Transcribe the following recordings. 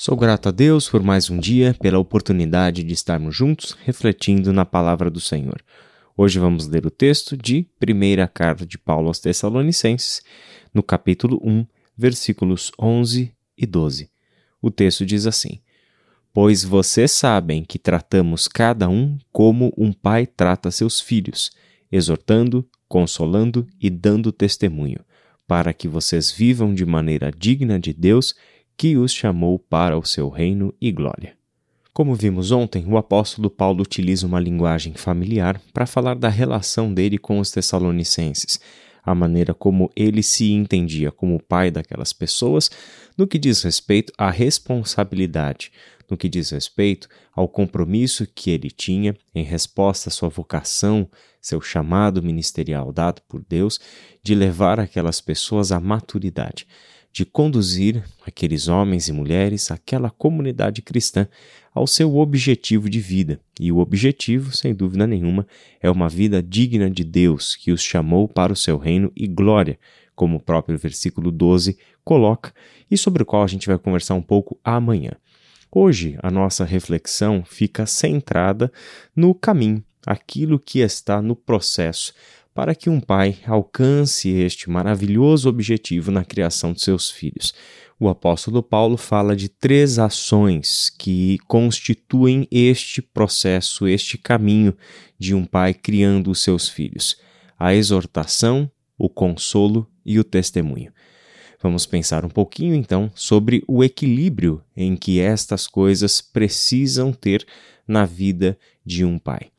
Sou grato a Deus por mais um dia, pela oportunidade de estarmos juntos refletindo na palavra do Senhor. Hoje vamos ler o texto de Primeira Carta de Paulo aos Tessalonicenses, no capítulo 1, versículos 11 e 12. O texto diz assim: Pois vocês sabem que tratamos cada um como um pai trata seus filhos, exortando, consolando e dando testemunho, para que vocês vivam de maneira digna de Deus que os chamou para o seu reino e glória. Como vimos ontem, o apóstolo Paulo utiliza uma linguagem familiar para falar da relação dele com os Tessalonicenses, a maneira como ele se entendia como pai daquelas pessoas, no que diz respeito à responsabilidade, no que diz respeito ao compromisso que ele tinha em resposta à sua vocação, seu chamado ministerial dado por Deus, de levar aquelas pessoas à maturidade de conduzir aqueles homens e mulheres, aquela comunidade cristã, ao seu objetivo de vida. E o objetivo, sem dúvida nenhuma, é uma vida digna de Deus, que os chamou para o seu reino e glória, como o próprio versículo 12 coloca, e sobre o qual a gente vai conversar um pouco amanhã. Hoje, a nossa reflexão fica centrada no caminho, aquilo que está no processo para que um pai alcance este maravilhoso objetivo na criação de seus filhos. O apóstolo Paulo fala de três ações que constituem este processo, este caminho de um pai criando os seus filhos: a exortação, o consolo e o testemunho. Vamos pensar um pouquinho então sobre o equilíbrio em que estas coisas precisam ter na vida de um pai.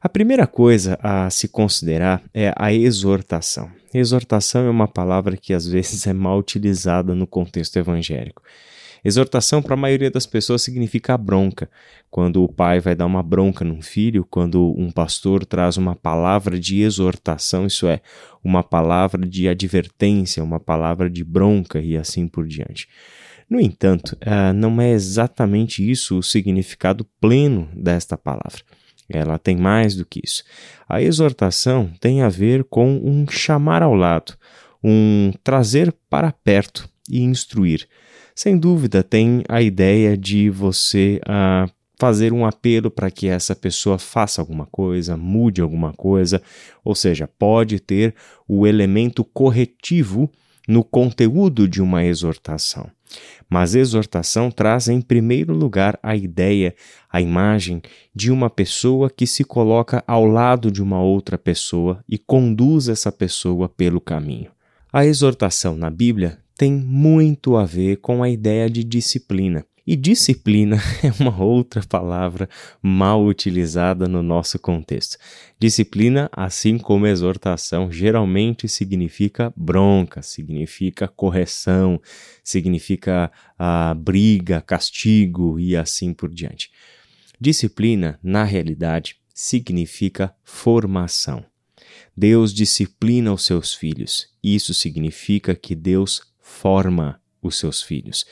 A primeira coisa a se considerar é a exortação. Exortação é uma palavra que às vezes é mal utilizada no contexto evangélico. Exortação para a maioria das pessoas significa bronca. Quando o pai vai dar uma bronca num filho, quando um pastor traz uma palavra de exortação, isso é, uma palavra de advertência, uma palavra de bronca e assim por diante. No entanto, eh, não é exatamente isso o significado pleno desta palavra. Ela tem mais do que isso. A exortação tem a ver com um chamar ao lado, um trazer para perto e instruir. Sem dúvida, tem a ideia de você uh, fazer um apelo para que essa pessoa faça alguma coisa, mude alguma coisa, ou seja, pode ter o elemento corretivo no conteúdo de uma exortação. Mas exortação traz em primeiro lugar a ideia, a imagem de uma pessoa que se coloca ao lado de uma outra pessoa e conduz essa pessoa pelo caminho. A exortação na Bíblia tem muito a ver com a ideia de disciplina. E disciplina é uma outra palavra mal utilizada no nosso contexto. Disciplina, assim como exortação, geralmente significa bronca, significa correção, significa ah, briga, castigo e assim por diante. Disciplina, na realidade, significa formação. Deus disciplina os seus filhos. Isso significa que Deus forma os seus filhos,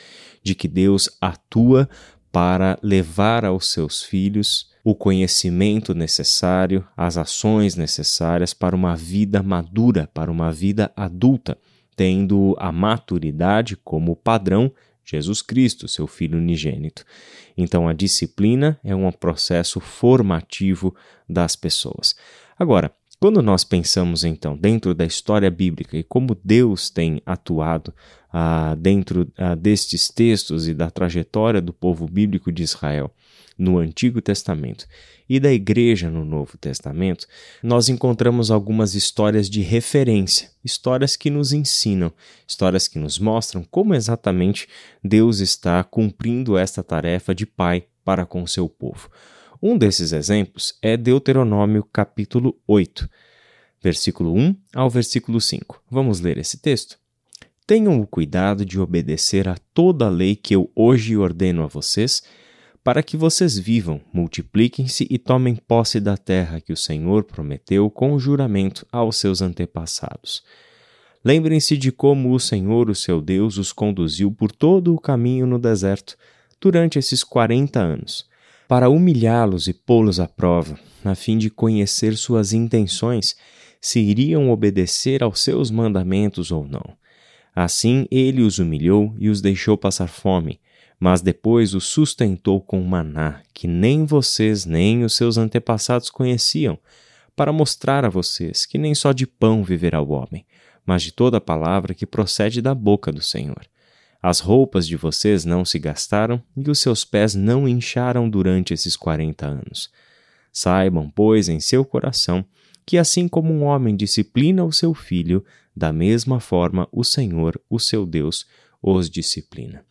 de que Deus atua para levar aos seus filhos o conhecimento necessário, as ações necessárias para uma vida madura, para uma vida adulta, tendo a maturidade como padrão Jesus Cristo, seu Filho unigênito. Então, a disciplina é um processo formativo das pessoas. Agora, quando nós pensamos então dentro da história bíblica e como Deus tem atuado ah, dentro ah, destes textos e da trajetória do povo bíblico de Israel no Antigo Testamento e da Igreja no Novo Testamento, nós encontramos algumas histórias de referência, histórias que nos ensinam, histórias que nos mostram como exatamente Deus está cumprindo esta tarefa de Pai para com seu povo. Um desses exemplos é Deuteronômio capítulo 8, versículo 1 ao versículo 5. Vamos ler esse texto? Tenham o cuidado de obedecer a toda a lei que eu hoje ordeno a vocês, para que vocês vivam, multipliquem-se e tomem posse da terra que o Senhor prometeu com juramento aos seus antepassados. Lembrem-se de como o Senhor, o seu Deus, os conduziu por todo o caminho no deserto durante esses quarenta anos para humilhá-los e pô-los à prova, a fim de conhecer suas intenções, se iriam obedecer aos seus mandamentos ou não. Assim ele os humilhou e os deixou passar fome, mas depois o sustentou com maná, que nem vocês nem os seus antepassados conheciam, para mostrar a vocês que nem só de pão viverá o homem, mas de toda palavra que procede da boca do Senhor. As roupas de vocês não se gastaram e os seus pés não incharam durante esses quarenta anos. Saibam, pois, em seu coração que, assim como um homem disciplina o seu filho, da mesma forma o Senhor, o seu Deus, os disciplina.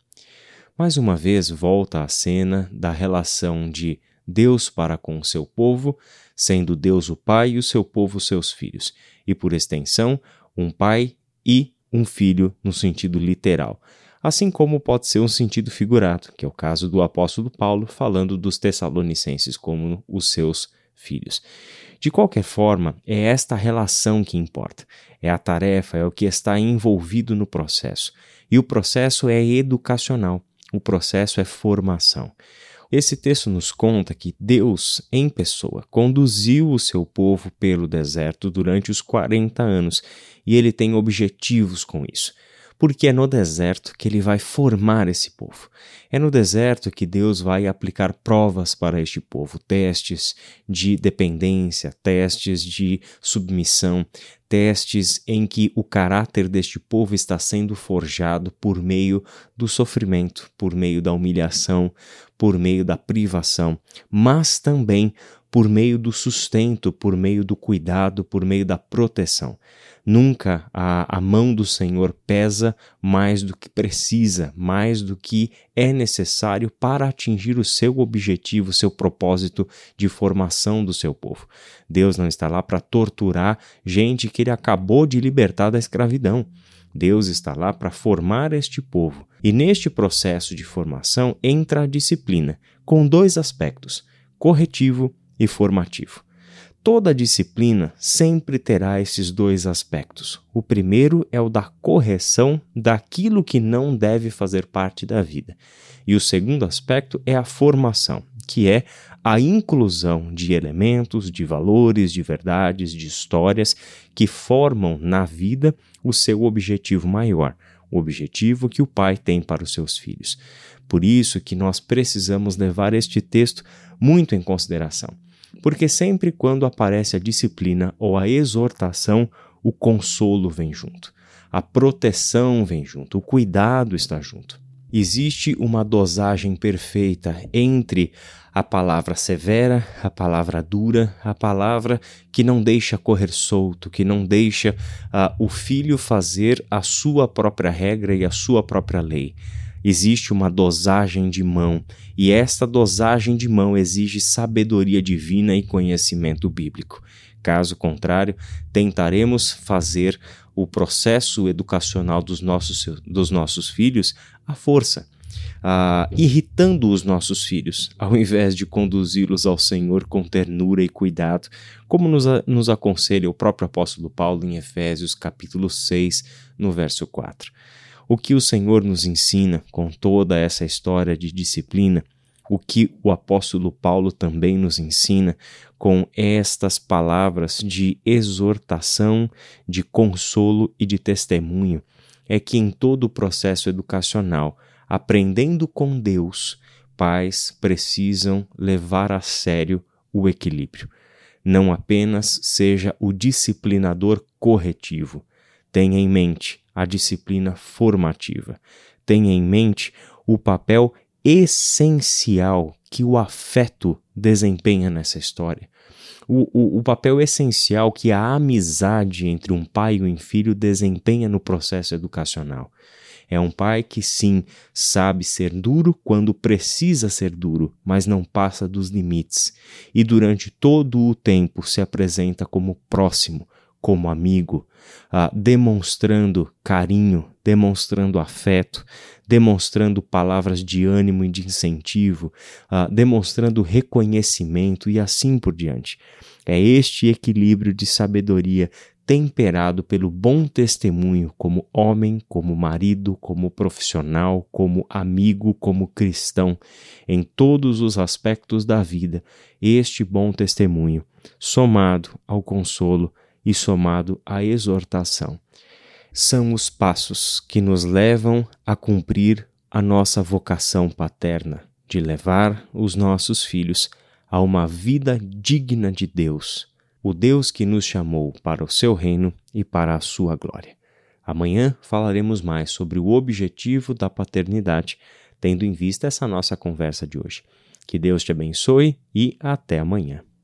Mais uma vez volta a cena da relação de Deus para com o seu povo, sendo Deus o Pai e o seu povo seus filhos, e por extensão, um pai e um filho no sentido literal, assim como pode ser um sentido figurado, que é o caso do apóstolo Paulo falando dos Tessalonicenses como os seus filhos. De qualquer forma, é esta relação que importa. É a tarefa, é o que está envolvido no processo. E o processo é educacional, o processo é formação. Esse texto nos conta que Deus, em pessoa, conduziu o seu povo pelo deserto durante os 40 anos e ele tem objetivos com isso porque é no deserto que ele vai formar esse povo. É no deserto que Deus vai aplicar provas para este povo, testes de dependência, testes de submissão, testes em que o caráter deste povo está sendo forjado por meio do sofrimento, por meio da humilhação, por meio da privação, mas também por meio do sustento, por meio do cuidado, por meio da proteção. Nunca a, a mão do Senhor pesa mais do que precisa, mais do que é necessário para atingir o seu objetivo, o seu propósito de formação do seu povo. Deus não está lá para torturar gente que ele acabou de libertar da escravidão. Deus está lá para formar este povo. E neste processo de formação entra a disciplina, com dois aspectos: corretivo e formativo. Toda disciplina sempre terá esses dois aspectos. O primeiro é o da correção daquilo que não deve fazer parte da vida. E o segundo aspecto é a formação, que é a inclusão de elementos, de valores, de verdades, de histórias que formam na vida o seu objetivo maior, o objetivo que o pai tem para os seus filhos. Por isso que nós precisamos levar este texto muito em consideração porque sempre quando aparece a disciplina ou a exortação, o consolo vem junto, a proteção vem junto, o cuidado está junto. Existe uma dosagem perfeita entre a palavra severa, a palavra dura, a palavra que não deixa correr solto, que não deixa uh, o filho fazer a sua própria regra e a sua própria lei existe uma dosagem de mão, e esta dosagem de mão exige sabedoria divina e conhecimento bíblico. Caso contrário, tentaremos fazer o processo educacional dos nossos, dos nossos filhos à força, uh, irritando os nossos filhos, ao invés de conduzi-los ao Senhor com ternura e cuidado, como nos, nos aconselha o próprio apóstolo Paulo em Efésios capítulo 6, no verso 4. O que o Senhor nos ensina com toda essa história de disciplina, o que o apóstolo Paulo também nos ensina com estas palavras de exortação, de consolo e de testemunho, é que em todo o processo educacional, aprendendo com Deus, pais precisam levar a sério o equilíbrio. Não apenas seja o disciplinador corretivo, tenha em mente a disciplina formativa. Tenha em mente o papel essencial que o afeto desempenha nessa história. O, o, o, papel essencial que a amizade entre um pai e um filho desempenha no processo educacional. É um pai que, sim, sabe ser duro quando precisa ser duro, mas não passa dos limites, e durante todo o tempo se apresenta como próximo, como amigo, uh, demonstrando carinho, demonstrando afeto, demonstrando palavras de ânimo e de incentivo, uh, demonstrando reconhecimento e assim por diante. É este equilíbrio de sabedoria temperado pelo bom testemunho como homem, como marido, como profissional, como amigo, como cristão, em todos os aspectos da vida, este bom testemunho, somado ao consolo, e somado à exortação. São os passos que nos levam a cumprir a nossa vocação paterna de levar os nossos filhos a uma vida digna de Deus, o Deus que nos chamou para o seu reino e para a sua glória. Amanhã falaremos mais sobre o objetivo da paternidade, tendo em vista essa nossa conversa de hoje. Que Deus te abençoe e até amanhã.